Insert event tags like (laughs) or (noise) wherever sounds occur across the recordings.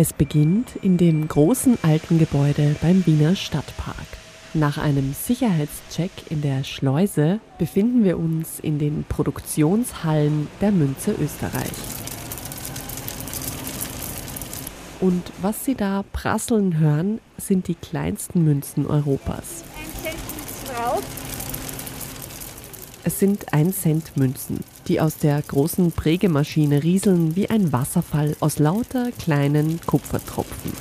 Es beginnt in dem großen alten Gebäude beim Wiener Stadtpark. Nach einem Sicherheitscheck in der Schleuse befinden wir uns in den Produktionshallen der Münze Österreich. Und was Sie da prasseln hören, sind die kleinsten Münzen Europas. Ein Cent ist drauf. Es sind 1-Cent-Münzen, die aus der großen Prägemaschine rieseln wie ein Wasserfall aus lauter kleinen Kupfertropfen.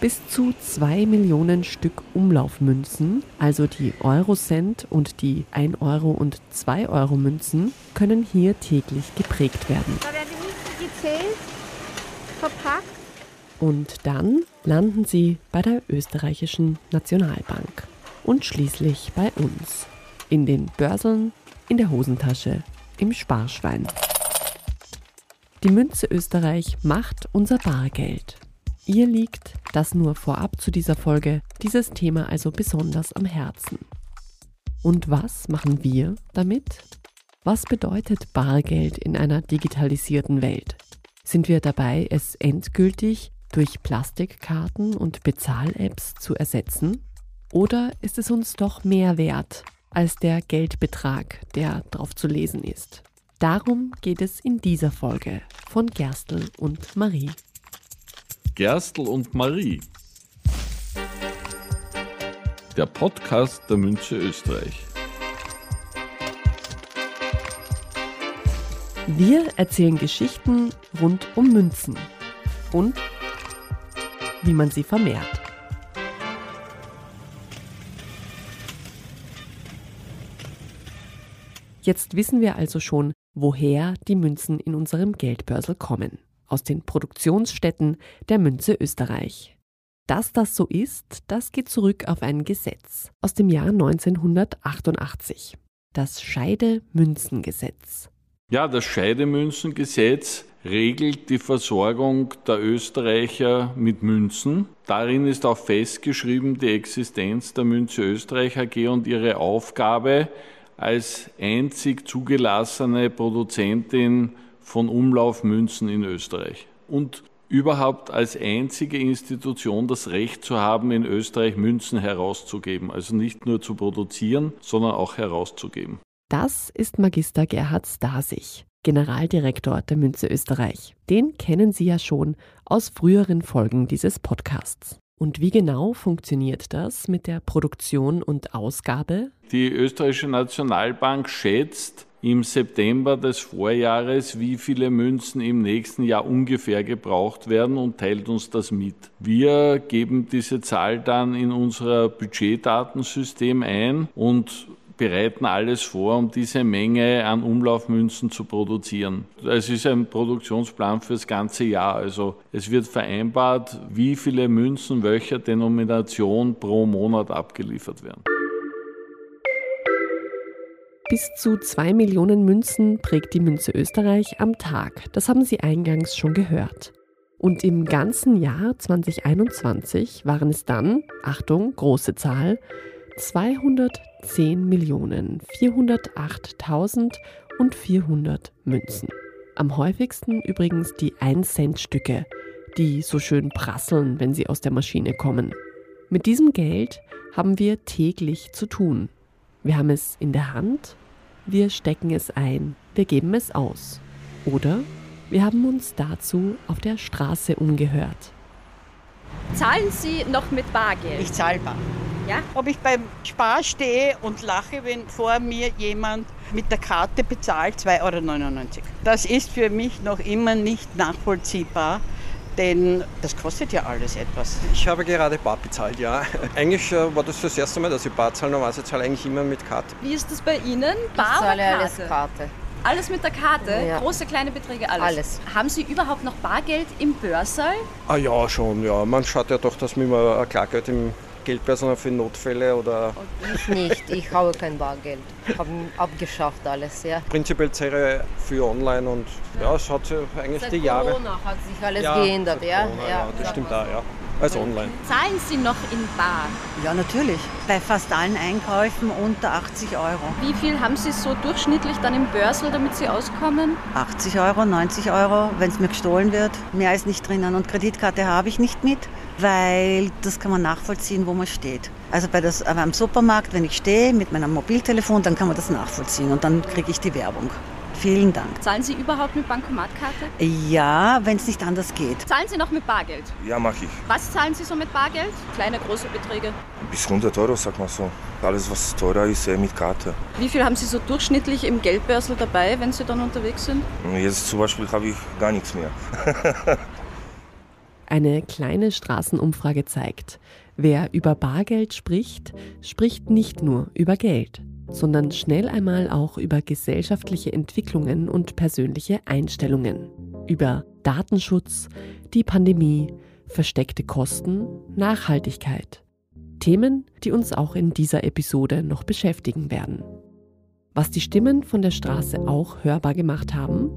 Bis zu 2 Millionen Stück Umlaufmünzen, also die Eurocent und die 1 Euro und 2 Euro Münzen, können hier täglich geprägt werden. Da werden die Münzen gezählt, verpackt. Und dann landen sie bei der österreichischen Nationalbank und schließlich bei uns. In den Börseln, in der Hosentasche, im Sparschwein. Die Münze Österreich macht unser Bargeld. Ihr liegt, das nur vorab zu dieser Folge, dieses Thema also besonders am Herzen. Und was machen wir damit? Was bedeutet Bargeld in einer digitalisierten Welt? Sind wir dabei, es endgültig durch Plastikkarten und Bezahl-Apps zu ersetzen? Oder ist es uns doch mehr wert, als der Geldbetrag, der drauf zu lesen ist. Darum geht es in dieser Folge von Gerstl und Marie. Gerstl und Marie. Der Podcast der Münze Österreich. Wir erzählen Geschichten rund um Münzen und wie man sie vermehrt. Jetzt wissen wir also schon, woher die Münzen in unserem Geldbörsel kommen. Aus den Produktionsstätten der Münze Österreich. Dass das so ist, das geht zurück auf ein Gesetz aus dem Jahr 1988. Das Scheidemünzengesetz. Ja, das Scheidemünzengesetz regelt die Versorgung der Österreicher mit Münzen. Darin ist auch festgeschrieben die Existenz der Münze Österreich AG und ihre Aufgabe, als einzig zugelassene Produzentin von Umlaufmünzen in Österreich und überhaupt als einzige Institution das Recht zu haben, in Österreich Münzen herauszugeben. Also nicht nur zu produzieren, sondern auch herauszugeben. Das ist Magister Gerhard Stasig, Generaldirektor der Münze Österreich. Den kennen Sie ja schon aus früheren Folgen dieses Podcasts. Und wie genau funktioniert das mit der Produktion und Ausgabe? Die österreichische Nationalbank schätzt im September des Vorjahres, wie viele Münzen im nächsten Jahr ungefähr gebraucht werden und teilt uns das mit. Wir geben diese Zahl dann in unser Budgetdatensystem ein und bereiten alles vor, um diese Menge an Umlaufmünzen zu produzieren. Es ist ein Produktionsplan fürs ganze Jahr. Also es wird vereinbart, wie viele Münzen welcher Denomination pro Monat abgeliefert werden. Bis zu zwei Millionen Münzen prägt die Münze Österreich am Tag. Das haben Sie eingangs schon gehört. Und im ganzen Jahr 2021 waren es dann, Achtung, große Zahl, 210.408.400 Münzen. Am häufigsten übrigens die 1-Cent-Stücke, die so schön prasseln, wenn sie aus der Maschine kommen. Mit diesem Geld haben wir täglich zu tun. Wir haben es in der Hand, wir stecken es ein, wir geben es aus. Oder wir haben uns dazu auf der Straße umgehört. Zahlen Sie noch mit Bargeld? Ich zahle bar. Ja? Ob ich beim Spar stehe und lache, wenn vor mir jemand mit der Karte bezahlt, 2,99 Euro. Das ist für mich noch immer nicht nachvollziehbar, denn das kostet ja alles etwas. Ich habe gerade Bar bezahlt, ja. (laughs) Eigentlich äh, war das das erste Mal, dass ich Bar zahle. Normalerweise zahle ich eigentlich immer mit Karte. Wie ist das bei Ihnen? Bar ich zahle oder Karte? alles Karte. Alles mit der Karte? Ja. Große, kleine Beträge, alles? Alles. Haben Sie überhaupt noch Bargeld im Börsaal? Ah ja, schon, ja. Man schaut ja doch, dass man immer ein Klargeld im Geldbörsen für Notfälle oder Ich nicht, ich habe kein Bargeld. Haben abgeschafft alles, ja. prinzipiell Zehre für online und ja, es hat sich eigentlich Seit die Jahre. Corona hat sich alles Ja, geändert, seit ja. Corona, ja, das stimmt auch, ja. Als online. Zahlen Sie noch in Bar? Ja, natürlich. Bei fast allen Einkäufen unter 80 Euro. Wie viel haben Sie so durchschnittlich dann im Börsel, damit Sie auskommen? 80 Euro, 90 Euro, wenn es mir gestohlen wird. Mehr ist nicht drinnen. Und Kreditkarte habe ich nicht mit, weil das kann man nachvollziehen, wo man steht. Also bei das, beim Supermarkt, wenn ich stehe mit meinem Mobiltelefon, dann kann man das nachvollziehen und dann kriege ich die Werbung. Vielen Dank. Zahlen Sie überhaupt mit Bankomatkarte? Ja, wenn es nicht anders geht. Zahlen Sie noch mit Bargeld? Ja, mache ich. Was zahlen Sie so mit Bargeld? Kleine, große Beträge? Bis 100 Euro, sag mal so. Alles, was teurer ist, eh mit Karte. Wie viel haben Sie so durchschnittlich im Geldbörsel dabei, wenn Sie dann unterwegs sind? Jetzt zum Beispiel habe ich gar nichts mehr. (laughs) Eine kleine Straßenumfrage zeigt, wer über Bargeld spricht, spricht nicht nur über Geld, sondern schnell einmal auch über gesellschaftliche Entwicklungen und persönliche Einstellungen, über Datenschutz, die Pandemie, versteckte Kosten, Nachhaltigkeit. Themen, die uns auch in dieser Episode noch beschäftigen werden. Was die Stimmen von der Straße auch hörbar gemacht haben,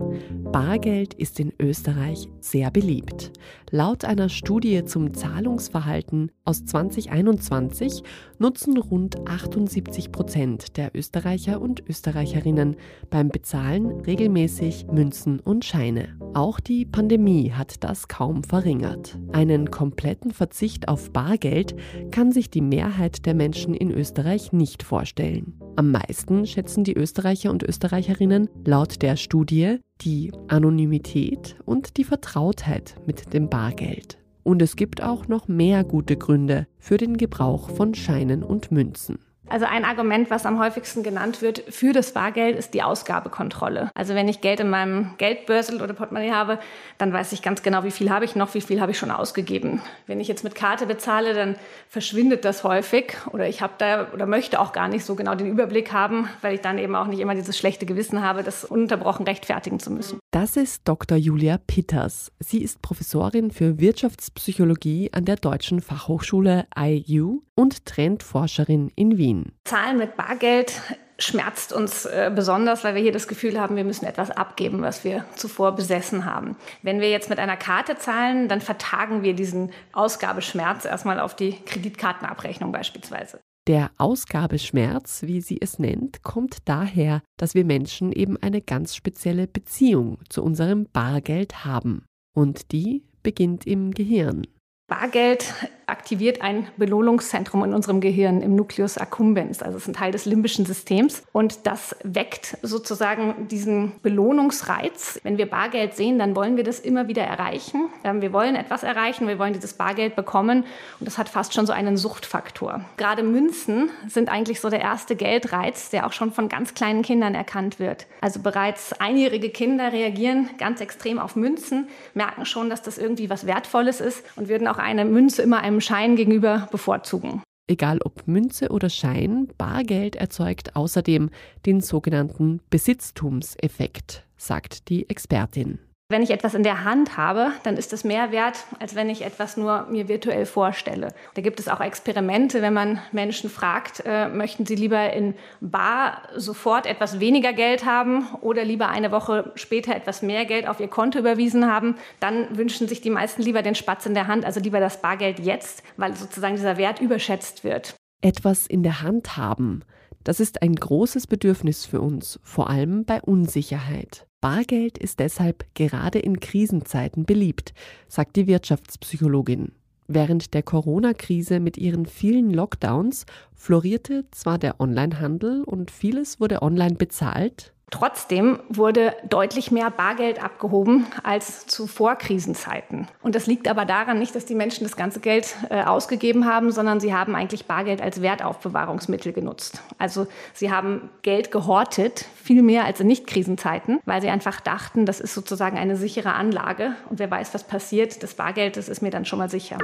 Bargeld ist in Österreich sehr beliebt. Laut einer Studie zum Zahlungsverhalten aus 2021 nutzen rund 78 Prozent der Österreicher und Österreicherinnen beim Bezahlen regelmäßig Münzen und Scheine. Auch die Pandemie hat das kaum verringert. Einen kompletten Verzicht auf Bargeld kann sich die Mehrheit der Menschen in Österreich nicht vorstellen. Am meisten schätzen die Österreicher und Österreicherinnen laut der Studie die Anonymität und die Vertrautheit mit dem Bargeld. Und es gibt auch noch mehr gute Gründe für den Gebrauch von Scheinen und Münzen. Also ein Argument, was am häufigsten genannt wird für das Bargeld, ist die Ausgabekontrolle. Also wenn ich Geld in meinem Geldbörsel oder Portemonnaie habe, dann weiß ich ganz genau, wie viel habe ich noch, wie viel habe ich schon ausgegeben. Wenn ich jetzt mit Karte bezahle, dann verschwindet das häufig oder ich habe da oder möchte auch gar nicht so genau den Überblick haben, weil ich dann eben auch nicht immer dieses schlechte Gewissen habe, das ununterbrochen rechtfertigen zu müssen. Das ist Dr. Julia Pitters. Sie ist Professorin für Wirtschaftspsychologie an der Deutschen Fachhochschule IU und Trendforscherin in Wien. Zahlen mit Bargeld schmerzt uns äh, besonders, weil wir hier das Gefühl haben, wir müssen etwas abgeben, was wir zuvor besessen haben. Wenn wir jetzt mit einer Karte zahlen, dann vertagen wir diesen Ausgabeschmerz erstmal auf die Kreditkartenabrechnung beispielsweise. Der Ausgabeschmerz, wie sie es nennt, kommt daher, dass wir Menschen eben eine ganz spezielle Beziehung zu unserem Bargeld haben. Und die beginnt im Gehirn. Bargeld aktiviert ein Belohnungszentrum in unserem Gehirn im Nucleus accumbens, also es ist ein Teil des limbischen Systems und das weckt sozusagen diesen Belohnungsreiz. Wenn wir Bargeld sehen, dann wollen wir das immer wieder erreichen. Ähm, wir wollen etwas erreichen, wir wollen dieses Bargeld bekommen und das hat fast schon so einen Suchtfaktor. Gerade Münzen sind eigentlich so der erste Geldreiz, der auch schon von ganz kleinen Kindern erkannt wird. Also bereits einjährige Kinder reagieren ganz extrem auf Münzen, merken schon, dass das irgendwie was Wertvolles ist und würden auch eine Münze immer einem Schein gegenüber bevorzugen. Egal ob Münze oder Schein, Bargeld erzeugt außerdem den sogenannten Besitztumseffekt, sagt die Expertin. Wenn ich etwas in der Hand habe, dann ist es mehr wert, als wenn ich etwas nur mir virtuell vorstelle. Da gibt es auch Experimente, wenn man Menschen fragt, äh, möchten sie lieber in Bar sofort etwas weniger Geld haben oder lieber eine Woche später etwas mehr Geld auf ihr Konto überwiesen haben, dann wünschen sich die meisten lieber den Spatz in der Hand, also lieber das Bargeld jetzt, weil sozusagen dieser Wert überschätzt wird. Etwas in der Hand haben, das ist ein großes Bedürfnis für uns, vor allem bei Unsicherheit. Bargeld ist deshalb gerade in Krisenzeiten beliebt, sagt die Wirtschaftspsychologin. Während der Corona-Krise mit ihren vielen Lockdowns florierte zwar der Onlinehandel und vieles wurde online bezahlt, Trotzdem wurde deutlich mehr Bargeld abgehoben als zu Vorkrisenzeiten. Und das liegt aber daran nicht, dass die Menschen das ganze Geld äh, ausgegeben haben, sondern sie haben eigentlich Bargeld als Wertaufbewahrungsmittel genutzt. Also sie haben Geld gehortet, viel mehr als in Nicht-Krisenzeiten, weil sie einfach dachten, das ist sozusagen eine sichere Anlage. Und wer weiß, was passiert, das Bargeld, das ist mir dann schon mal sicher.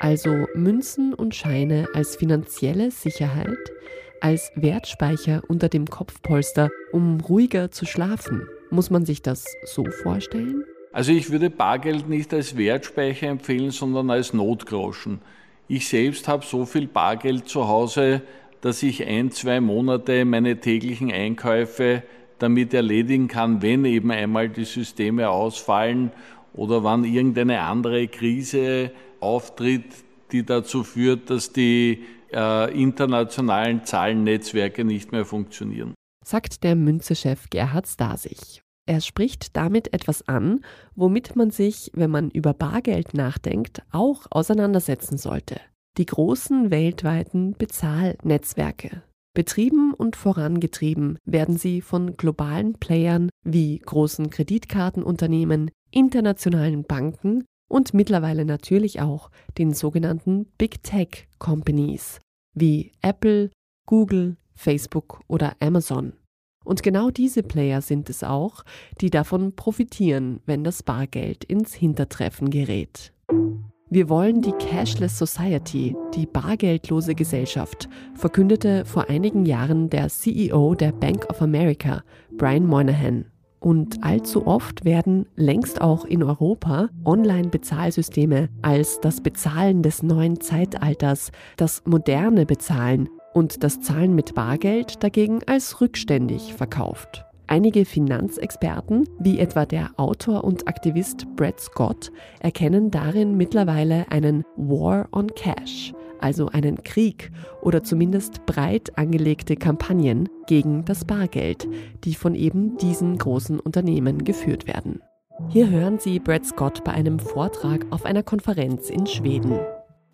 Also Münzen und Scheine als finanzielle Sicherheit als Wertspeicher unter dem Kopfpolster, um ruhiger zu schlafen. Muss man sich das so vorstellen? Also ich würde Bargeld nicht als Wertspeicher empfehlen, sondern als Notgroschen. Ich selbst habe so viel Bargeld zu Hause, dass ich ein, zwei Monate meine täglichen Einkäufe damit erledigen kann, wenn eben einmal die Systeme ausfallen oder wann irgendeine andere Krise auftritt, die dazu führt, dass die äh, internationalen Zahlennetzwerke nicht mehr funktionieren. Sagt der Münze-Chef Gerhard Stasich. Er spricht damit etwas an, womit man sich, wenn man über Bargeld nachdenkt, auch auseinandersetzen sollte. Die großen weltweiten Bezahlnetzwerke. Betrieben und vorangetrieben werden sie von globalen Playern wie großen Kreditkartenunternehmen, internationalen Banken und mittlerweile natürlich auch den sogenannten Big Tech Companies wie Apple, Google, Facebook oder Amazon. Und genau diese Player sind es auch, die davon profitieren, wenn das Bargeld ins Hintertreffen gerät. Wir wollen die Cashless Society, die bargeldlose Gesellschaft, verkündete vor einigen Jahren der CEO der Bank of America, Brian Moynihan. Und allzu oft werden längst auch in Europa Online-Bezahlsysteme als das Bezahlen des neuen Zeitalters, das moderne Bezahlen und das Zahlen mit Bargeld dagegen als rückständig verkauft. Einige Finanzexperten, wie etwa der Autor und Aktivist Brad Scott, erkennen darin mittlerweile einen War on Cash, also einen Krieg oder zumindest breit angelegte Kampagnen gegen das Bargeld, die von eben diesen großen Unternehmen geführt werden. Hier hören Sie Brad Scott bei einem Vortrag auf einer Konferenz in Schweden.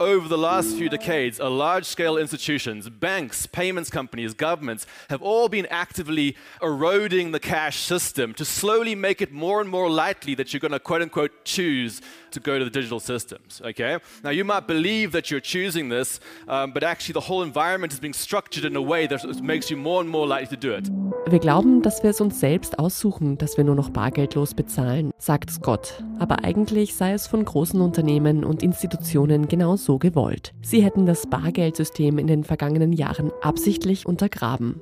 Over the last few decades, a large scale institutions, banks, payments companies, governments have all been actively eroding the cash system to slowly make it more and more likely that you're going to quote unquote choose to go to the digital systems. Okay? Now, you might believe that you're choosing this, um, but actually, the whole environment is being structured in a way that makes you more and more likely to do it. Wir glauben, dass wir es uns selbst aussuchen, dass wir nur noch bargeldlos bezahlen, sagt Scott. Aber eigentlich sei es von großen Unternehmen und Institutionen genau so gewollt. Sie hätten das Bargeldsystem in den vergangenen Jahren absichtlich untergraben.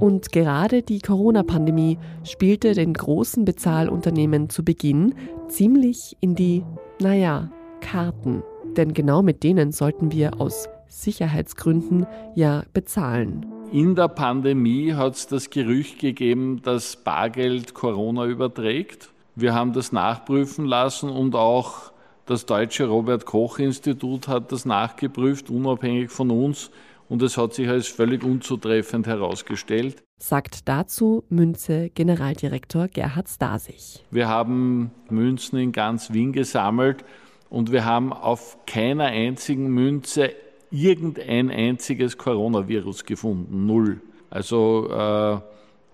Und gerade die Corona-Pandemie spielte den großen Bezahlunternehmen zu Beginn ziemlich in die naja, Karten. Denn genau mit denen sollten wir aus Sicherheitsgründen ja bezahlen. In der Pandemie hat es das Gerücht gegeben, dass Bargeld Corona überträgt. Wir haben das nachprüfen lassen und auch das deutsche Robert Koch Institut hat das nachgeprüft, unabhängig von uns. Und es hat sich als völlig unzutreffend herausgestellt. Sagt dazu Münze Generaldirektor Gerhard Stasich. Wir haben Münzen in ganz Wien gesammelt und wir haben auf keiner einzigen Münze irgendein einziges Coronavirus gefunden. Null. Also äh,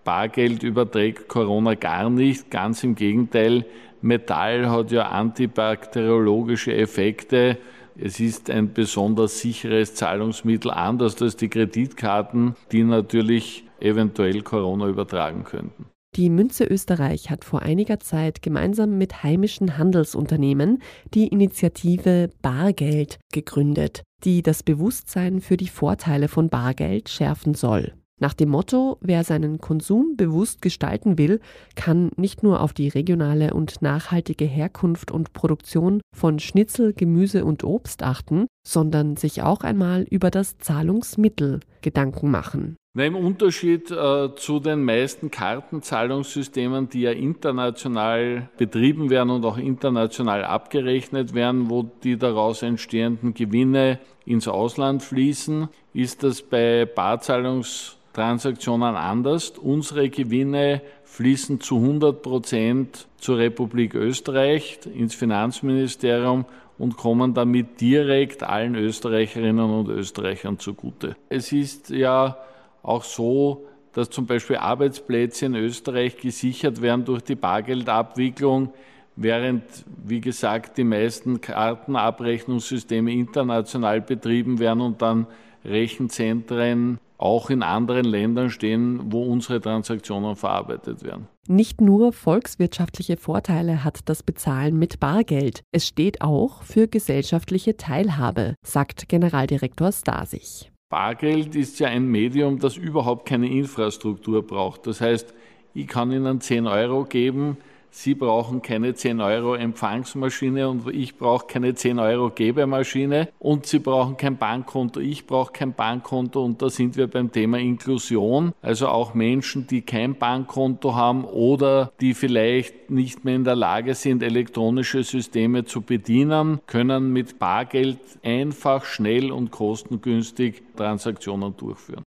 Bargeld überträgt Corona gar nicht. Ganz im Gegenteil, Metall hat ja antibakteriologische Effekte. Es ist ein besonders sicheres Zahlungsmittel, anders als die Kreditkarten, die natürlich eventuell Corona übertragen könnten. Die Münze Österreich hat vor einiger Zeit gemeinsam mit heimischen Handelsunternehmen die Initiative Bargeld gegründet, die das Bewusstsein für die Vorteile von Bargeld schärfen soll. Nach dem Motto, wer seinen Konsum bewusst gestalten will, kann nicht nur auf die regionale und nachhaltige Herkunft und Produktion von Schnitzel, Gemüse und Obst achten, sondern sich auch einmal über das Zahlungsmittel Gedanken machen. Na, Im Unterschied äh, zu den meisten Kartenzahlungssystemen, die ja international betrieben werden und auch international abgerechnet werden, wo die daraus entstehenden Gewinne ins Ausland fließen, ist das bei Barzahlungs Transaktionen anders. Unsere Gewinne fließen zu 100 Prozent zur Republik Österreich, ins Finanzministerium und kommen damit direkt allen Österreicherinnen und Österreichern zugute. Es ist ja auch so, dass zum Beispiel Arbeitsplätze in Österreich gesichert werden durch die Bargeldabwicklung, während, wie gesagt, die meisten Kartenabrechnungssysteme international betrieben werden und dann Rechenzentren auch in anderen Ländern stehen, wo unsere Transaktionen verarbeitet werden. Nicht nur volkswirtschaftliche Vorteile hat das Bezahlen mit Bargeld, es steht auch für gesellschaftliche Teilhabe, sagt Generaldirektor Stasich. Bargeld ist ja ein Medium, das überhaupt keine Infrastruktur braucht. Das heißt, ich kann Ihnen 10 Euro geben, Sie brauchen keine 10 Euro Empfangsmaschine und ich brauche keine 10 Euro Gebemaschine und Sie brauchen kein Bankkonto, ich brauche kein Bankkonto und da sind wir beim Thema Inklusion. Also auch Menschen, die kein Bankkonto haben oder die vielleicht nicht mehr in der Lage sind, elektronische Systeme zu bedienen, können mit Bargeld einfach, schnell und kostengünstig Transaktionen durchführen.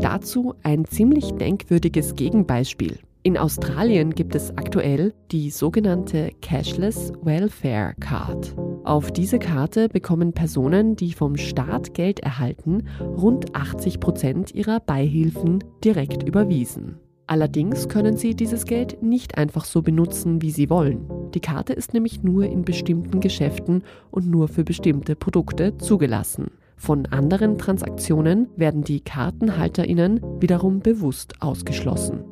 Dazu ein ziemlich denkwürdiges Gegenbeispiel. In Australien gibt es aktuell die sogenannte Cashless Welfare Card. Auf diese Karte bekommen Personen, die vom Staat Geld erhalten, rund 80 Prozent ihrer Beihilfen direkt überwiesen. Allerdings können sie dieses Geld nicht einfach so benutzen, wie sie wollen. Die Karte ist nämlich nur in bestimmten Geschäften und nur für bestimmte Produkte zugelassen. Von anderen Transaktionen werden die Kartenhalterinnen wiederum bewusst ausgeschlossen.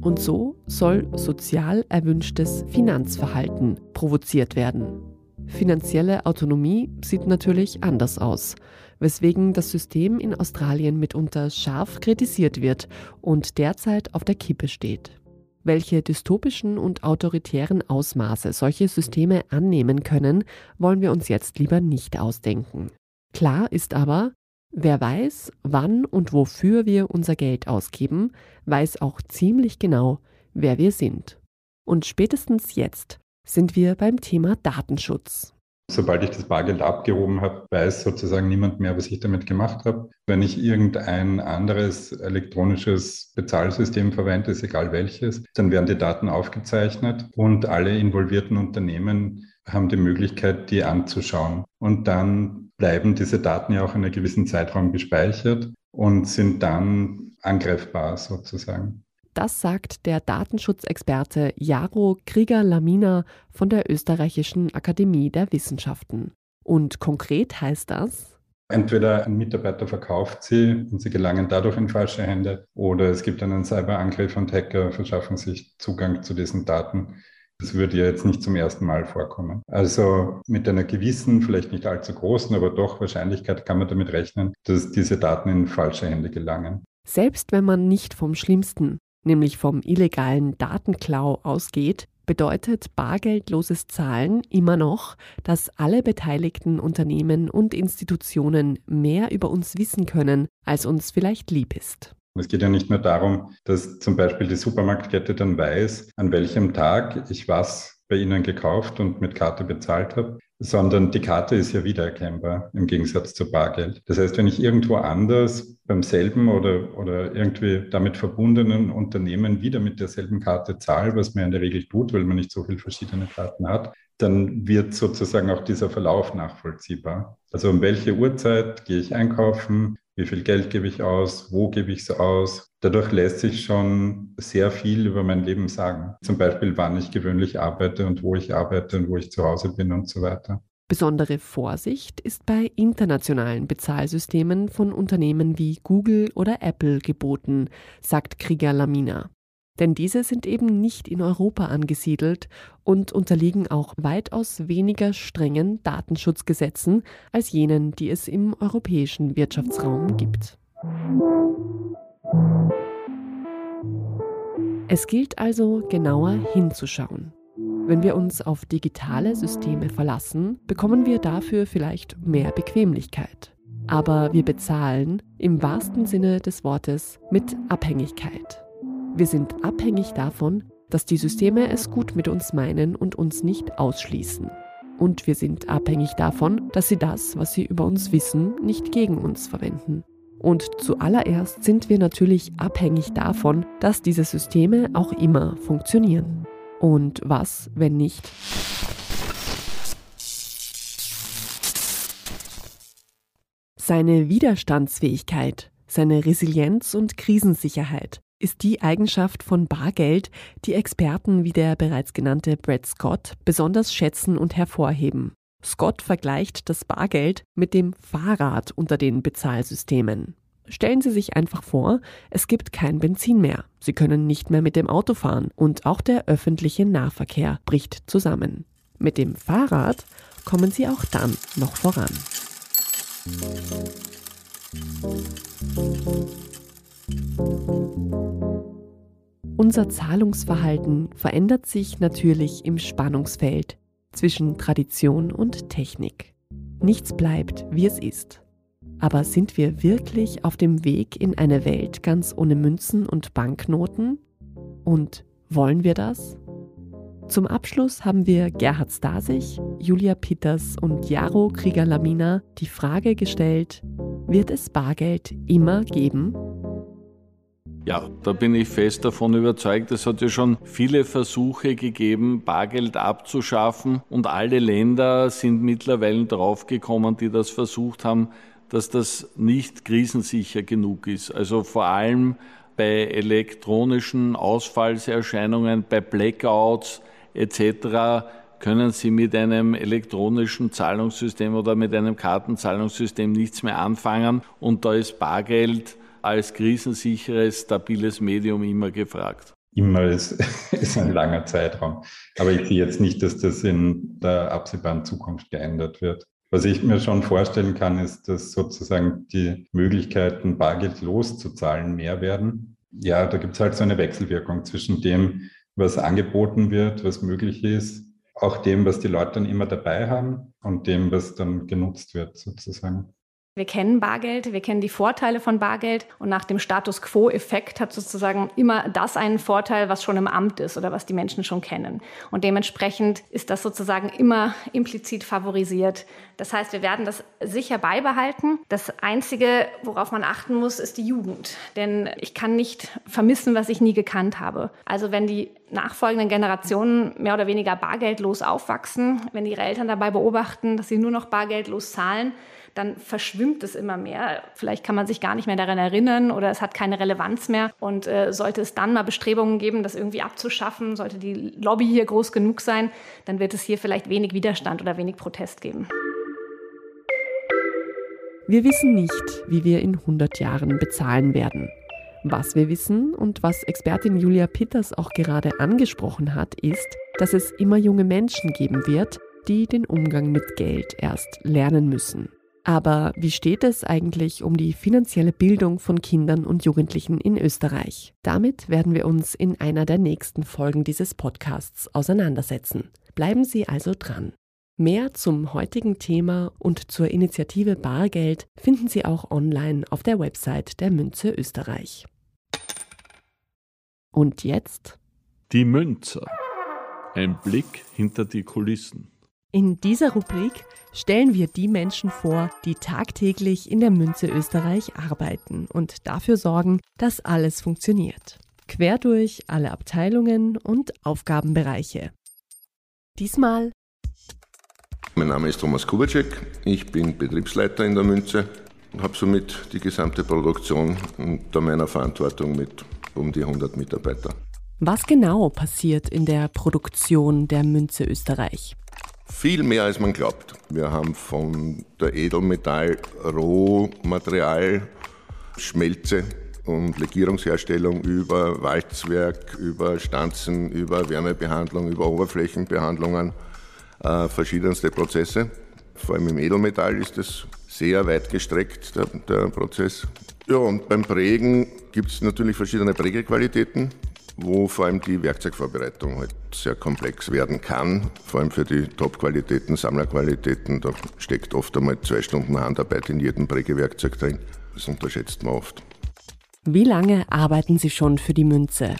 Und so soll sozial erwünschtes Finanzverhalten provoziert werden. Finanzielle Autonomie sieht natürlich anders aus, weswegen das System in Australien mitunter scharf kritisiert wird und derzeit auf der Kippe steht. Welche dystopischen und autoritären Ausmaße solche Systeme annehmen können, wollen wir uns jetzt lieber nicht ausdenken. Klar ist aber, Wer weiß, wann und wofür wir unser Geld ausgeben, weiß auch ziemlich genau, wer wir sind. Und spätestens jetzt sind wir beim Thema Datenschutz. Sobald ich das Bargeld abgehoben habe, weiß sozusagen niemand mehr, was ich damit gemacht habe. Wenn ich irgendein anderes elektronisches Bezahlsystem verwende, ist egal welches, dann werden die Daten aufgezeichnet und alle involvierten Unternehmen haben die Möglichkeit, die anzuschauen. Und dann bleiben diese Daten ja auch in einem gewissen Zeitraum gespeichert und sind dann angreifbar sozusagen. Das sagt der Datenschutzexperte Jaro Krieger-Lamina von der Österreichischen Akademie der Wissenschaften. Und konkret heißt das, Entweder ein Mitarbeiter verkauft sie und sie gelangen dadurch in falsche Hände oder es gibt einen Cyberangriff und Hacker verschaffen sich Zugang zu diesen Daten. Das würde ja jetzt nicht zum ersten Mal vorkommen. Also mit einer gewissen, vielleicht nicht allzu großen, aber doch Wahrscheinlichkeit kann man damit rechnen, dass diese Daten in falsche Hände gelangen. Selbst wenn man nicht vom Schlimmsten, nämlich vom illegalen Datenklau ausgeht, bedeutet bargeldloses Zahlen immer noch, dass alle beteiligten Unternehmen und Institutionen mehr über uns wissen können, als uns vielleicht lieb ist. Es geht ja nicht nur darum, dass zum Beispiel die Supermarktkette dann weiß, an welchem Tag ich was bei ihnen gekauft und mit Karte bezahlt habe, sondern die Karte ist ja wiedererkennbar im Gegensatz zu Bargeld. Das heißt, wenn ich irgendwo anders beim selben oder, oder irgendwie damit verbundenen Unternehmen wieder mit derselben Karte zahle, was man in der Regel tut, weil man nicht so viele verschiedene Karten hat, dann wird sozusagen auch dieser Verlauf nachvollziehbar. Also um welche Uhrzeit gehe ich einkaufen, wie viel Geld gebe ich aus, wo gebe ich es aus. Dadurch lässt sich schon sehr viel über mein Leben sagen. Zum Beispiel, wann ich gewöhnlich arbeite und wo ich arbeite und wo ich zu Hause bin und so weiter. Besondere Vorsicht ist bei internationalen Bezahlsystemen von Unternehmen wie Google oder Apple geboten, sagt Krieger Lamina. Denn diese sind eben nicht in Europa angesiedelt und unterliegen auch weitaus weniger strengen Datenschutzgesetzen als jenen, die es im europäischen Wirtschaftsraum gibt. Es gilt also genauer hinzuschauen. Wenn wir uns auf digitale Systeme verlassen, bekommen wir dafür vielleicht mehr Bequemlichkeit. Aber wir bezahlen im wahrsten Sinne des Wortes mit Abhängigkeit. Wir sind abhängig davon, dass die Systeme es gut mit uns meinen und uns nicht ausschließen. Und wir sind abhängig davon, dass sie das, was sie über uns wissen, nicht gegen uns verwenden. Und zuallererst sind wir natürlich abhängig davon, dass diese Systeme auch immer funktionieren. Und was, wenn nicht? Seine Widerstandsfähigkeit, seine Resilienz und Krisensicherheit ist die Eigenschaft von Bargeld, die Experten wie der bereits genannte Brad Scott besonders schätzen und hervorheben. Scott vergleicht das Bargeld mit dem Fahrrad unter den Bezahlsystemen. Stellen Sie sich einfach vor, es gibt kein Benzin mehr. Sie können nicht mehr mit dem Auto fahren und auch der öffentliche Nahverkehr bricht zusammen. Mit dem Fahrrad kommen Sie auch dann noch voran. Unser Zahlungsverhalten verändert sich natürlich im Spannungsfeld zwischen Tradition und Technik. Nichts bleibt, wie es ist. Aber sind wir wirklich auf dem Weg in eine Welt ganz ohne Münzen und Banknoten? Und wollen wir das? Zum Abschluss haben wir Gerhard Stasig, Julia Peters und Jaro Krieger-Lamina die Frage gestellt, wird es Bargeld immer geben? Ja, da bin ich fest davon überzeugt. Es hat ja schon viele Versuche gegeben, Bargeld abzuschaffen und alle Länder sind mittlerweile draufgekommen, die das versucht haben, dass das nicht krisensicher genug ist. Also vor allem bei elektronischen Ausfallserscheinungen, bei Blackouts etc. können Sie mit einem elektronischen Zahlungssystem oder mit einem Kartenzahlungssystem nichts mehr anfangen und da ist Bargeld als krisensicheres, stabiles Medium immer gefragt. Immer ist, (laughs) ist ein langer Zeitraum. Aber ich sehe jetzt nicht, dass das in der absehbaren Zukunft geändert wird. Was ich mir schon vorstellen kann, ist, dass sozusagen die Möglichkeiten, Bargeld loszuzahlen, mehr werden. Ja, da gibt es halt so eine Wechselwirkung zwischen dem, was angeboten wird, was möglich ist, auch dem, was die Leute dann immer dabei haben und dem, was dann genutzt wird, sozusagen. Wir kennen Bargeld, wir kennen die Vorteile von Bargeld und nach dem Status quo-Effekt hat sozusagen immer das einen Vorteil, was schon im Amt ist oder was die Menschen schon kennen. Und dementsprechend ist das sozusagen immer implizit favorisiert. Das heißt, wir werden das sicher beibehalten. Das Einzige, worauf man achten muss, ist die Jugend. Denn ich kann nicht vermissen, was ich nie gekannt habe. Also wenn die nachfolgenden Generationen mehr oder weniger bargeldlos aufwachsen, wenn ihre Eltern dabei beobachten, dass sie nur noch bargeldlos zahlen, dann verschwimmt es immer mehr. Vielleicht kann man sich gar nicht mehr daran erinnern oder es hat keine Relevanz mehr. Und äh, sollte es dann mal Bestrebungen geben, das irgendwie abzuschaffen, sollte die Lobby hier groß genug sein, dann wird es hier vielleicht wenig Widerstand oder wenig Protest geben. Wir wissen nicht, wie wir in 100 Jahren bezahlen werden. Was wir wissen und was Expertin Julia Pitters auch gerade angesprochen hat, ist, dass es immer junge Menschen geben wird, die den Umgang mit Geld erst lernen müssen. Aber wie steht es eigentlich um die finanzielle Bildung von Kindern und Jugendlichen in Österreich? Damit werden wir uns in einer der nächsten Folgen dieses Podcasts auseinandersetzen. Bleiben Sie also dran. Mehr zum heutigen Thema und zur Initiative Bargeld finden Sie auch online auf der Website der Münze Österreich. Und jetzt? Die Münze. Ein Blick hinter die Kulissen. In dieser Rubrik stellen wir die Menschen vor, die tagtäglich in der Münze Österreich arbeiten und dafür sorgen, dass alles funktioniert. Quer durch alle Abteilungen und Aufgabenbereiche. Diesmal. Mein Name ist Thomas Kubacek, ich bin Betriebsleiter in der Münze und habe somit die gesamte Produktion unter meiner Verantwortung mit um die 100 Mitarbeitern. Was genau passiert in der Produktion der Münze Österreich? Viel mehr als man glaubt. Wir haben von der Edelmetall Rohmaterial, Schmelze und Legierungsherstellung über Walzwerk, über Stanzen, über Wärmebehandlung, über Oberflächenbehandlungen, äh, verschiedenste Prozesse. Vor allem im Edelmetall ist es sehr weit gestreckt, der, der Prozess. Ja, und beim Prägen gibt es natürlich verschiedene Prägequalitäten wo vor allem die Werkzeugvorbereitung halt sehr komplex werden kann, vor allem für die Top-Qualitäten, Sammlerqualitäten. Da steckt oft einmal zwei Stunden Handarbeit in jedem Prägewerkzeug drin. Das unterschätzt man oft. Wie lange arbeiten Sie schon für die Münze?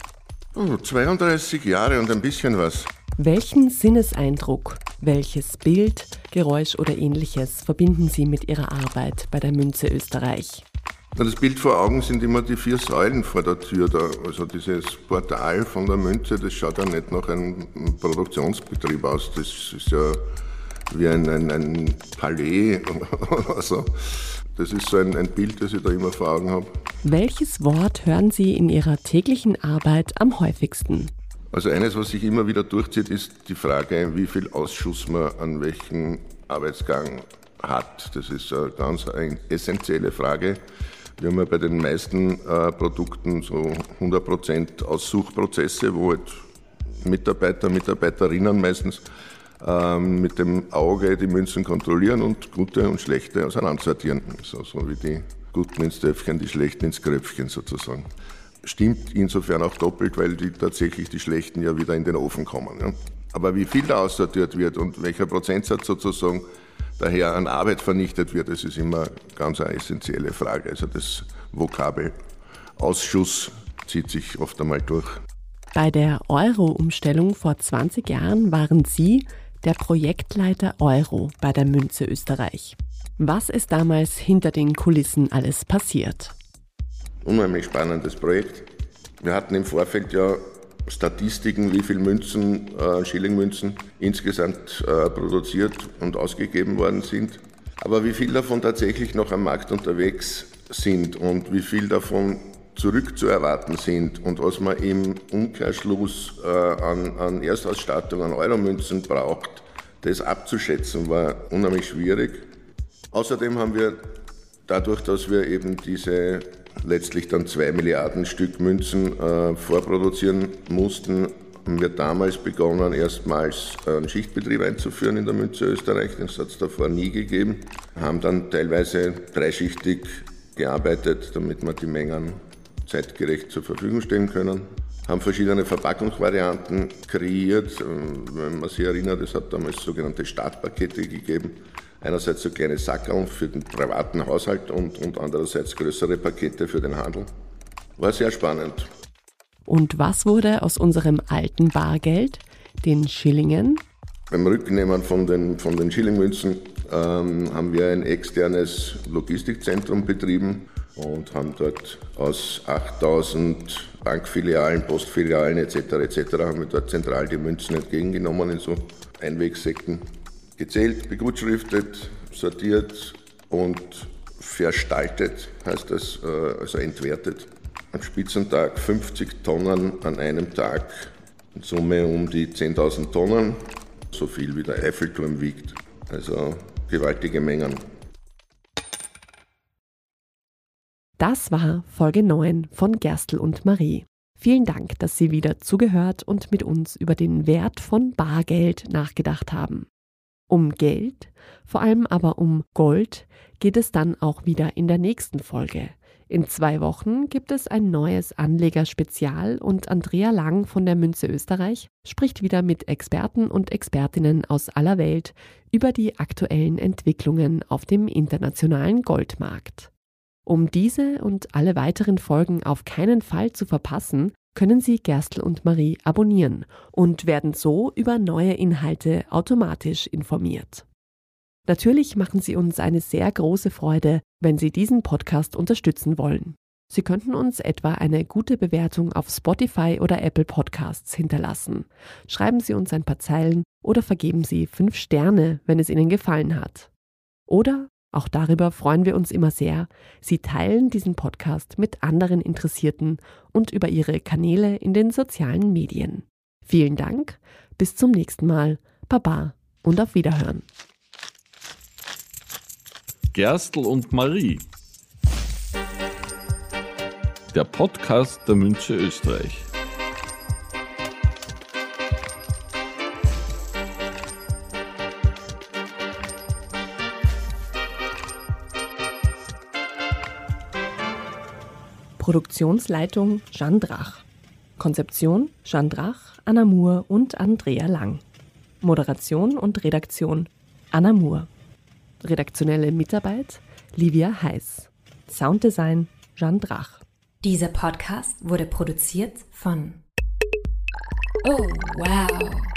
Oh, 32 Jahre und ein bisschen was. Welchen Sinneseindruck, welches Bild, Geräusch oder ähnliches verbinden Sie mit Ihrer Arbeit bei der Münze Österreich? Das Bild vor Augen sind immer die vier Säulen vor der Tür. Da. Also dieses Portal von der Münze, das schaut ja nicht nach einem Produktionsbetrieb aus. Das ist ja wie ein, ein, ein Palais (laughs) oder so. Das ist so ein, ein Bild, das ich da immer vor Augen habe. Welches Wort hören Sie in Ihrer täglichen Arbeit am häufigsten? Also eines, was sich immer wieder durchzieht, ist die Frage, wie viel Ausschuss man an welchem Arbeitsgang hat. Das ist eine ganz essentielle Frage. Wir haben ja bei den meisten äh, Produkten so 100% Aussuchprozesse, wo halt Mitarbeiter, Mitarbeiterinnen meistens ähm, mit dem Auge die Münzen kontrollieren und gute und schlechte auseinandersortieren. So, so wie die guten ins Töpfchen, die schlechten ins Kröpfchen sozusagen. stimmt insofern auch doppelt, weil die tatsächlich die schlechten ja wieder in den Ofen kommen. Ja. Aber wie viel da aussortiert wird und welcher Prozentsatz sozusagen daher an Arbeit vernichtet wird, das ist immer ganz eine essentielle Frage. Also das Vokabel Ausschuss zieht sich oft einmal durch. Bei der Euro-Umstellung vor 20 Jahren waren Sie der Projektleiter Euro bei der Münze Österreich. Was ist damals hinter den Kulissen alles passiert? Unheimlich spannendes Projekt. Wir hatten im Vorfeld ja Statistiken, wie viele Münzen, äh, Schillingmünzen insgesamt äh, produziert und ausgegeben worden sind. Aber wie viel davon tatsächlich noch am Markt unterwegs sind und wie viel davon zurückzuerwarten sind und was man im Umkehrschluss äh, an, an Erstausstattung, an Euromünzen braucht, das abzuschätzen, war unheimlich schwierig. Außerdem haben wir dadurch, dass wir eben diese letztlich dann zwei Milliarden Stück Münzen äh, vorproduzieren mussten, haben wir damals begonnen, erstmals einen Schichtbetrieb einzuführen in der Münze Österreich. Den hat es davor nie gegeben. Haben dann teilweise dreischichtig gearbeitet, damit wir die Mengen zeitgerecht zur Verfügung stellen können. Haben verschiedene Verpackungsvarianten kreiert. Wenn man sich erinnert, es hat damals sogenannte Startpakete gegeben. Einerseits so kleine Sackerl für den privaten Haushalt und, und andererseits größere Pakete für den Handel. War sehr spannend. Und was wurde aus unserem alten Bargeld, den Schillingen? Beim Rücknehmen von den, von den Schillingmünzen ähm, haben wir ein externes Logistikzentrum betrieben und haben dort aus 8000 Bankfilialen, Postfilialen etc. etc. haben wir dort zentral die Münzen entgegengenommen in so Einwegsäcken, gezählt, begutschriftet, sortiert und verstaltet, heißt das, äh, also entwertet. Am Spitzentag 50 Tonnen an einem Tag, in Summe um die 10.000 Tonnen, so viel wie der Eiffelturm wiegt. Also gewaltige Mengen. Das war Folge 9 von Gerstl und Marie. Vielen Dank, dass Sie wieder zugehört und mit uns über den Wert von Bargeld nachgedacht haben. Um Geld, vor allem aber um Gold, geht es dann auch wieder in der nächsten Folge. In zwei Wochen gibt es ein neues Anlegerspezial und Andrea Lang von der Münze Österreich spricht wieder mit Experten und Expertinnen aus aller Welt über die aktuellen Entwicklungen auf dem internationalen Goldmarkt. Um diese und alle weiteren Folgen auf keinen Fall zu verpassen, können Sie Gerstl und Marie abonnieren und werden so über neue Inhalte automatisch informiert. Natürlich machen Sie uns eine sehr große Freude, wenn Sie diesen Podcast unterstützen wollen. Sie könnten uns etwa eine gute Bewertung auf Spotify oder Apple Podcasts hinterlassen. Schreiben Sie uns ein paar Zeilen oder vergeben Sie fünf Sterne, wenn es Ihnen gefallen hat. Oder auch darüber freuen wir uns immer sehr. Sie teilen diesen Podcast mit anderen Interessierten und über ihre Kanäle in den sozialen Medien. Vielen Dank, bis zum nächsten Mal. Baba und auf Wiederhören. Gerstl und Marie. Der Podcast der Münze Österreich. Produktionsleitung Jeanne Drach. Konzeption Jeanne Drach, Anna Moore und Andrea Lang. Moderation und Redaktion Anna Moore. Redaktionelle Mitarbeit Livia Heiß. Sounddesign Jeanne Drach. Dieser Podcast wurde produziert von Oh, wow.